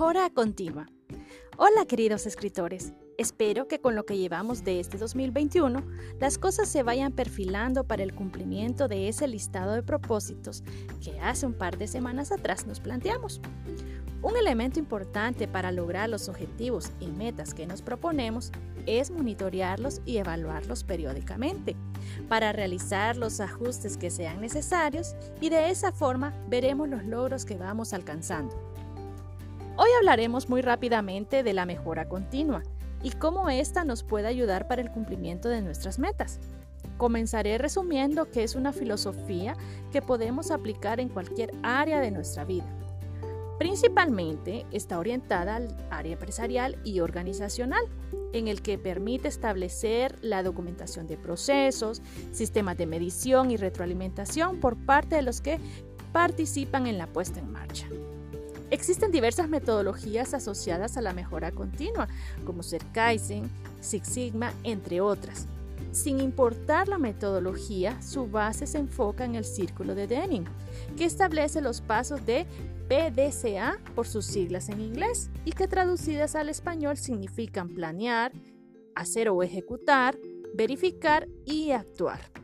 Mejora continua. Hola queridos escritores, espero que con lo que llevamos de este 2021 las cosas se vayan perfilando para el cumplimiento de ese listado de propósitos que hace un par de semanas atrás nos planteamos. Un elemento importante para lograr los objetivos y metas que nos proponemos es monitorearlos y evaluarlos periódicamente para realizar los ajustes que sean necesarios y de esa forma veremos los logros que vamos alcanzando. Hoy hablaremos muy rápidamente de la mejora continua y cómo ésta nos puede ayudar para el cumplimiento de nuestras metas. Comenzaré resumiendo que es una filosofía que podemos aplicar en cualquier área de nuestra vida Principalmente está orientada al área empresarial y organizacional, en el que permite establecer la documentación de procesos, sistemas de medición y retroalimentación por parte de los que participan en la puesta en marcha. Existen diversas metodologías asociadas a la mejora continua, como ser Kaizen, Six Sigma, entre otras. Sin importar la metodología, su base se enfoca en el círculo de Denning, que establece los pasos de PDCA por sus siglas en inglés y que traducidas al español significan planear, hacer o ejecutar, verificar y actuar.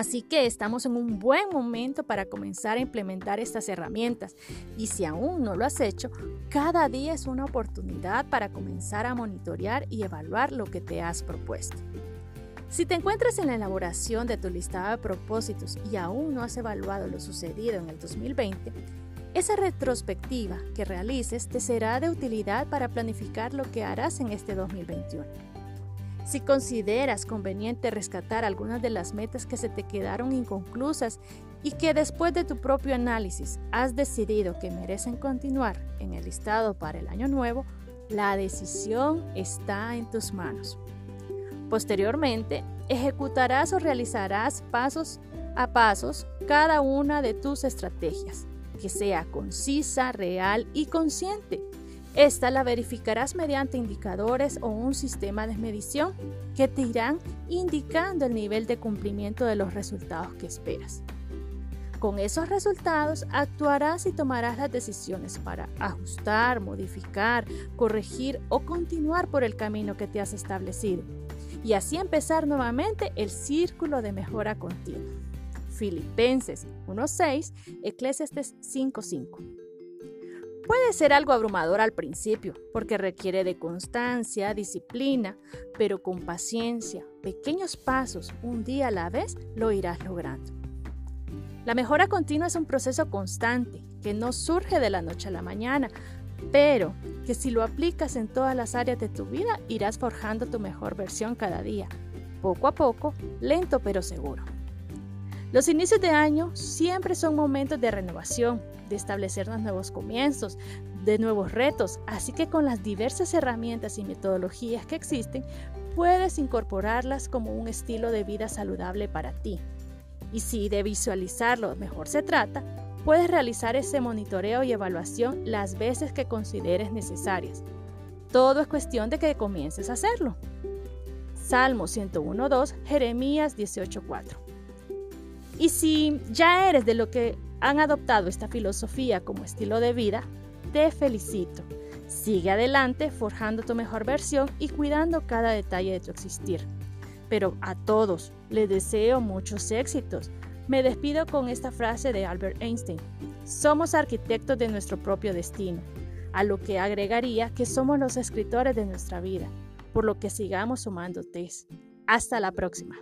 Así que estamos en un buen momento para comenzar a implementar estas herramientas y si aún no lo has hecho, cada día es una oportunidad para comenzar a monitorear y evaluar lo que te has propuesto. Si te encuentras en la elaboración de tu listado de propósitos y aún no has evaluado lo sucedido en el 2020, esa retrospectiva que realices te será de utilidad para planificar lo que harás en este 2021. Si consideras conveniente rescatar algunas de las metas que se te quedaron inconclusas y que después de tu propio análisis has decidido que merecen continuar en el listado para el año nuevo, la decisión está en tus manos. Posteriormente, ejecutarás o realizarás pasos a pasos cada una de tus estrategias que sea concisa, real y consciente. Esta la verificarás mediante indicadores o un sistema de medición que te irán indicando el nivel de cumplimiento de los resultados que esperas. Con esos resultados actuarás y tomarás las decisiones para ajustar, modificar, corregir o continuar por el camino que te has establecido y así empezar nuevamente el círculo de mejora continua. Filipenses 1.6, Eclesiastes 5.5. Puede ser algo abrumador al principio, porque requiere de constancia, disciplina, pero con paciencia, pequeños pasos, un día a la vez, lo irás logrando. La mejora continua es un proceso constante, que no surge de la noche a la mañana, pero que si lo aplicas en todas las áreas de tu vida, irás forjando tu mejor versión cada día, poco a poco, lento pero seguro. Los inicios de año siempre son momentos de renovación, de establecer nuevos comienzos, de nuevos retos, así que con las diversas herramientas y metodologías que existen, puedes incorporarlas como un estilo de vida saludable para ti. Y si de visualizarlo mejor se trata, puedes realizar ese monitoreo y evaluación las veces que consideres necesarias. Todo es cuestión de que comiences a hacerlo. Salmo 101.2, Jeremías 18.4. Y si ya eres de lo que han adoptado esta filosofía como estilo de vida, te felicito. Sigue adelante forjando tu mejor versión y cuidando cada detalle de tu existir. Pero a todos les deseo muchos éxitos. Me despido con esta frase de Albert Einstein. Somos arquitectos de nuestro propio destino, a lo que agregaría que somos los escritores de nuestra vida, por lo que sigamos sumando test. Hasta la próxima.